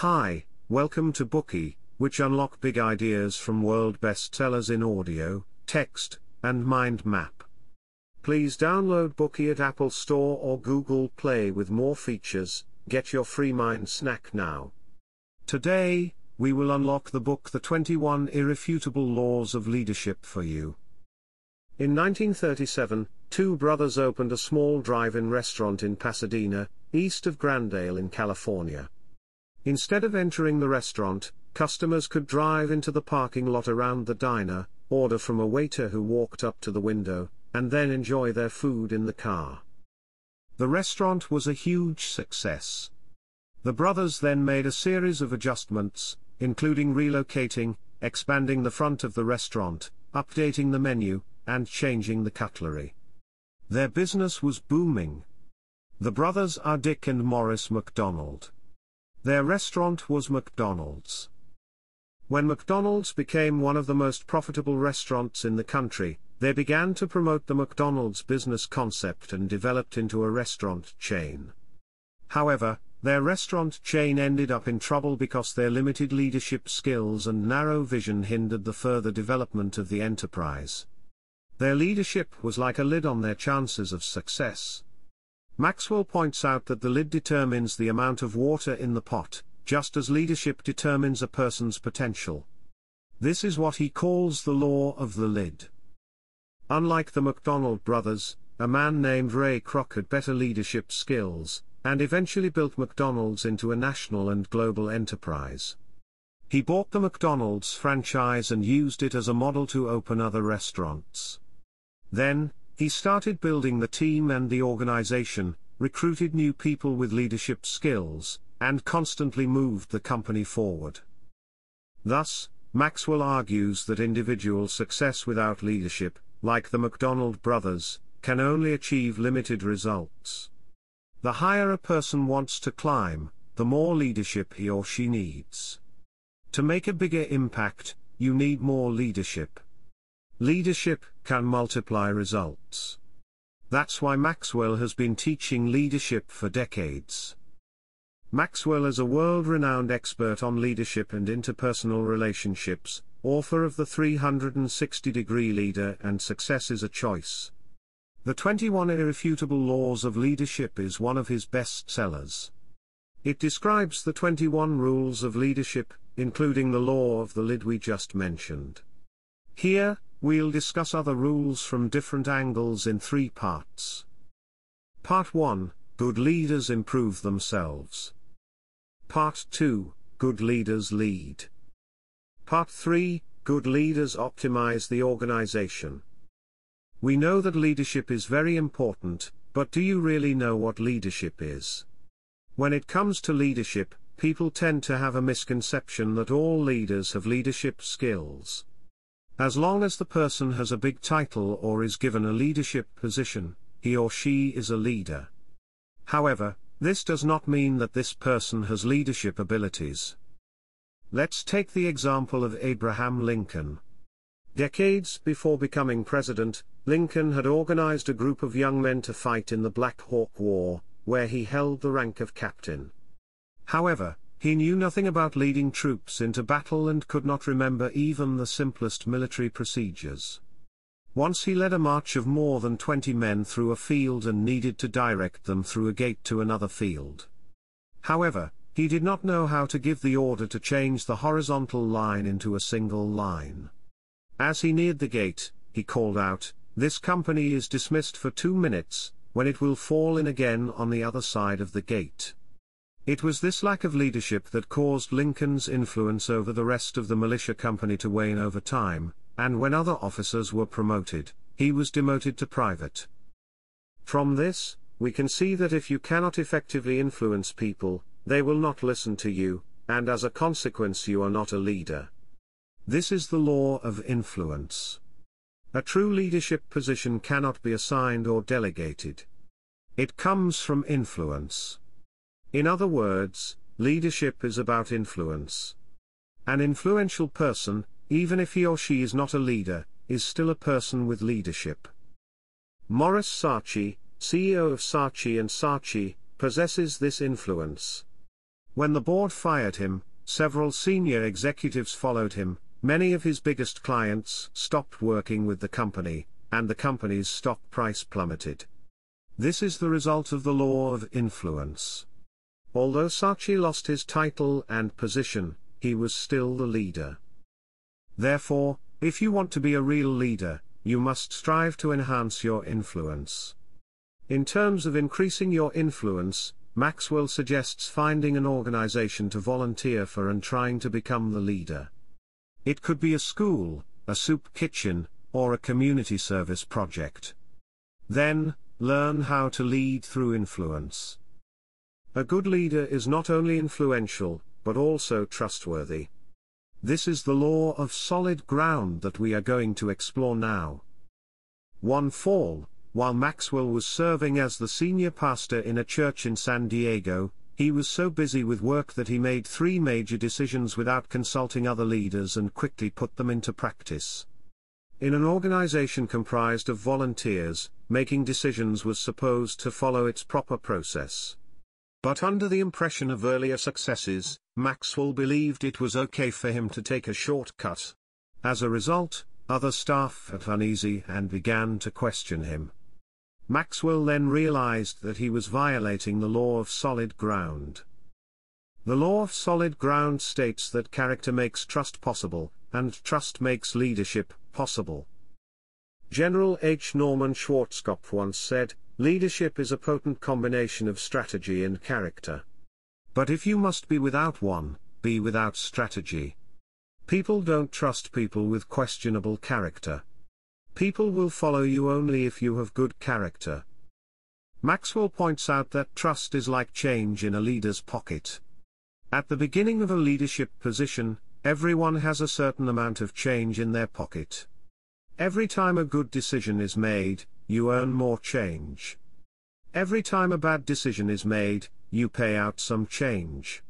Hi, welcome to Bookey, which unlock big ideas from world bestsellers in audio, text, and mind map. Please download Bookey at Apple Store or Google Play with more features. Get your free mind snack now. Today, we will unlock the book The 21 Irrefutable Laws of Leadership for you. In 1937, two brothers opened a small drive-in restaurant in Pasadena, east of Glendale in California. Instead of entering the restaurant, customers could drive into the parking lot around the diner, order from a waiter who walked up to the window, and then enjoy their food in the car. The restaurant was a huge success. The brothers then made a series of adjustments, including relocating, expanding the front of the restaurant, updating the menu, and changing the cutlery. Their business was booming. The brothers are Dick and Maurice McDonald. Their restaurant was McDonald's. When McDonald's became one of the most profitable restaurants in the country, they began to promote the McDonald's business concept and developed into a restaurant chain. However, their restaurant chain ended up in trouble because their limited leadership skills and narrow vision hindered the further development of the enterprise. Their leadership was like a lid on their chances of success. Maxwell points out that the lid determines the amount of water in the pot, just as leadership determines a person's potential. This is what he calls the law of the lid. Unlike the McDonald brothers, a man named Ray Kroc had better leadership skills, and eventually built McDonald's into a national and global enterprise. He bought the McDonald's franchise and used it as a model to open other restaurants. Then, he started building the team and the organization, recruited new people with leadership skills, and constantly moved the company forward. Thus, Maxwell argues that individual success without leadership, like the McDonald brothers, can only achieve limited results. The higher a person wants to climb, the more leadership he or she needs. To make a bigger impact, you need more leadership. Leadership can multiply results. That's why Maxwell has been teaching leadership for decades. Maxwell is a world-renowned expert on leadership and interpersonal relationships, author of The 360-Degree Leader and Success is a Choice. The 21 Irrefutable Laws of Leadership is one of his best-sellers. It describes the 21 rules of leadership, including the law of the lid we just mentioned. Here, We'll discuss other rules from different angles in three parts. Part 1 Good leaders improve themselves. Part 2 Good leaders lead. Part 3 Good leaders optimize the organization. We know that leadership is very important, but do you really know what leadership is? When it comes to leadership, people tend to have a misconception that all leaders have leadership skills. As long as the person has a big title or is given a leadership position, he or she is a leader. However, this does not mean that this person has leadership abilities. Let's take the example of Abraham Lincoln. Decades before becoming president, Lincoln had organized a group of young men to fight in the Black Hawk War, where he held the rank of captain. However, he knew nothing about leading troops into battle and could not remember even the simplest military procedures. Once he led a march of more than 20 men through a field and needed to direct them through a gate to another field. However, he did not know how to give the order to change the horizontal line into a single line. As he neared the gate, he called out, This company is dismissed for two minutes, when it will fall in again on the other side of the gate. It was this lack of leadership that caused Lincoln's influence over the rest of the militia company to wane over time, and when other officers were promoted, he was demoted to private. From this, we can see that if you cannot effectively influence people, they will not listen to you, and as a consequence you are not a leader. This is the law of influence. A true leadership position cannot be assigned or delegated. It comes from influence. In other words, leadership is about influence. An influential person, even if he or she is not a leader, is still a person with leadership. Maurice Saatchi, CEO of Saatchi & Saatchi, possesses this influence. When the board fired him, several senior executives followed him, many of his biggest clients stopped working with the company, and the company's stock price plummeted. This is the result of the law of influence. Although Saatchi lost his title and position, he was still the leader. Therefore, if you want to be a real leader, you must strive to enhance your influence. In terms of increasing your influence, Maxwell suggests finding an organization to volunteer for and trying to become the leader. It could be a school, a soup kitchen, or a community service project. Then, learn how to lead through influence. A good leader is not only influential, but also trustworthy. This is the law of solid ground that we are going to explore now. One fall, while Maxwell was serving as the senior pastor in a church in San Diego, he was so busy with work that he made three major decisions without consulting other leaders and quickly put them into practice. In an organization comprised of volunteers, making decisions was supposed to follow its proper process. But under the impression of earlier successes, Maxwell believed it was okay for him to take a shortcut. As a result, other staff felt uneasy and began to question him. Maxwell then realized that he was violating the law of solid ground. The law of solid ground states that character makes trust possible, and trust makes leadership possible. General H. Norman Schwarzkopf once said, leadership is a potent combination of strategy and character. But if you must be without one, be without strategy. People don't trust people with questionable character. People will follow you only if you have good character. Maxwell points out that trust is like change in a leader's pocket. At the beginning of a leadership position, everyone has a certain amount of change in their pocket. Every time a good decision is made, you earn more change. Every time a bad decision is made, you pay out some change.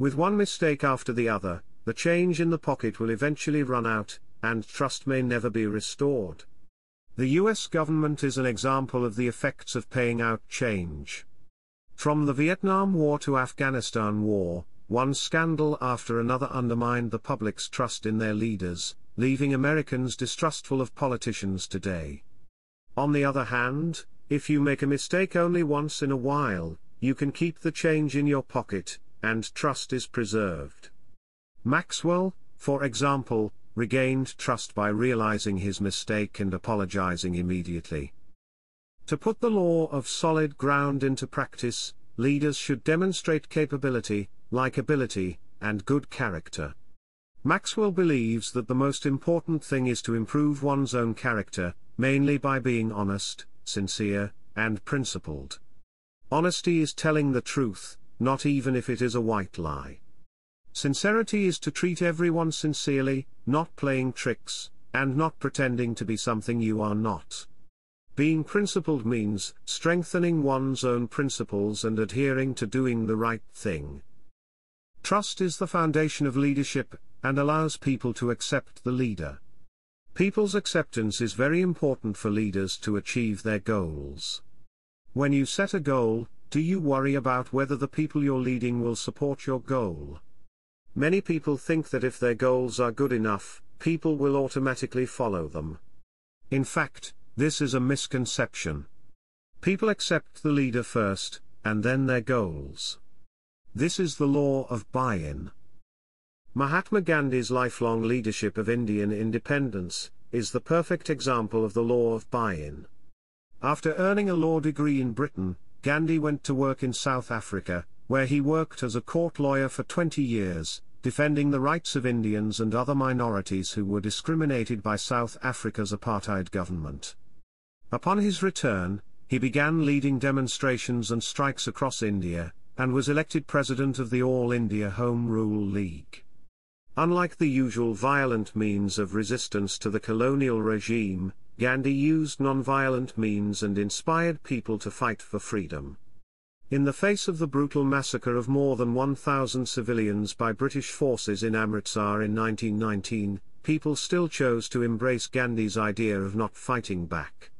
With one mistake after the other, the change in the pocket will eventually run out, and trust may never be restored. The US government is an example of the effects of paying out change. From the Vietnam War to Afghanistan War, one scandal after another undermined the public's trust in their leaders, leaving Americans distrustful of politicians today. On the other hand, if you make a mistake only once in a while, you can keep the change in your pocket, and trust is preserved. Maxwell, for example, regained trust by realizing his mistake and apologizing immediately. To put the law of solid ground into practice, leaders should demonstrate capability, likability, and good character. Maxwell believes that the most important thing is to improve one's own character, mainly by being honest, sincere, and principled. Honesty is telling the truth, not even if it is a white lie. Sincerity is to treat everyone sincerely, not playing tricks, and not pretending to be something you are not. Being principled means strengthening one's own principles and adhering to doing the right thing. Trust is the foundation of leadership, and allows people to accept the leader. People's acceptance is very important for leaders to achieve their goals. When you set a goal, do you worry about whether the people you're leading will support your goal? Many people think that if their goals are good enough, people will automatically follow them. In fact, this is a misconception. People accept the leader first, and then their goals. This is the law of buy-in. Mahatma Gandhi's lifelong leadership of Indian independence, is the perfect example of the law of buy-in. After earning a law degree in Britain, Gandhi went to work in South Africa, where he worked as a court lawyer for 20 years, defending the rights of Indians and other minorities who were discriminated by South Africa's apartheid government. Upon his return, he began leading demonstrations and strikes across India, and was elected president of the All India Home Rule League. Unlike the usual violent means of resistance to the colonial regime, Gandhi used non-violent means and inspired people to fight for freedom. In the face of the brutal massacre of more than 1,000 civilians by British forces in Amritsar in 1919, people still chose to embrace Gandhi's idea of not fighting back.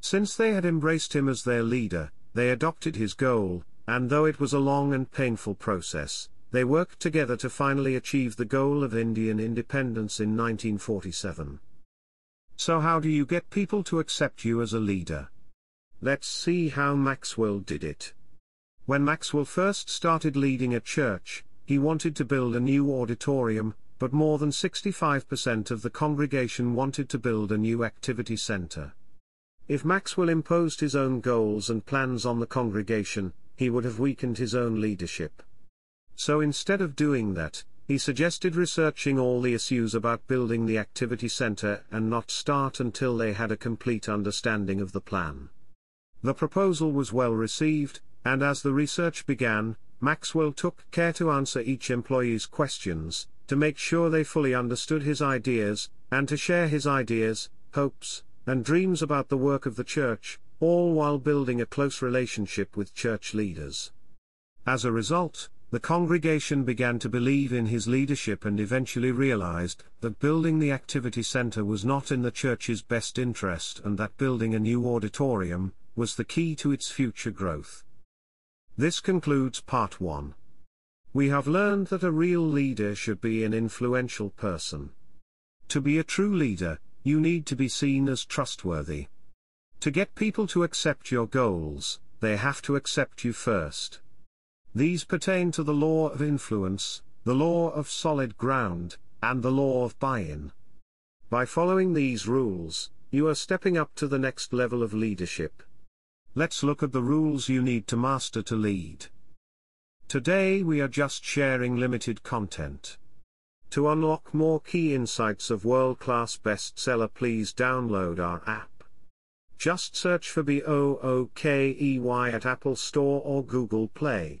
Since they had embraced him as their leader, they adopted his goal, and though it was a long and painful process, they worked together to finally achieve the goal of Indian independence in 1947. So how do you get people to accept you as a leader? Let's see how Maxwell did it. When Maxwell first started leading a church, he wanted to build a new auditorium, but more than 65% of the congregation wanted to build a new activity center. If Maxwell imposed his own goals and plans on the congregation, he would have weakened his own leadership. So instead of doing that, he suggested researching all the issues about building the activity center and not start until they had a complete understanding of the plan. The proposal was well received, and as the research began, Maxwell took care to answer each employee's questions, to make sure they fully understood his ideas, and to share his ideas, hopes, and dreams about the work of the church, all while building a close relationship with church leaders. As a result, the congregation began to believe in his leadership and eventually realized that building the activity center was not in the church's best interest and that building a new auditorium was the key to its future growth. This concludes part 1. We have learned that a real leader should be an influential person. To be a true leader, you need to be seen as trustworthy. To get people to accept your goals, they have to accept you first. These pertain to the law of influence, the law of solid ground, and the law of buy-in. By following these rules, you are stepping up to the next level of leadership. Let's look at the rules you need to master to lead. Today we are just sharing limited content. To unlock more key insights of world-class bestseller please download our app. Just search for B-O-O-K-E-Y at Apple Store or Google Play.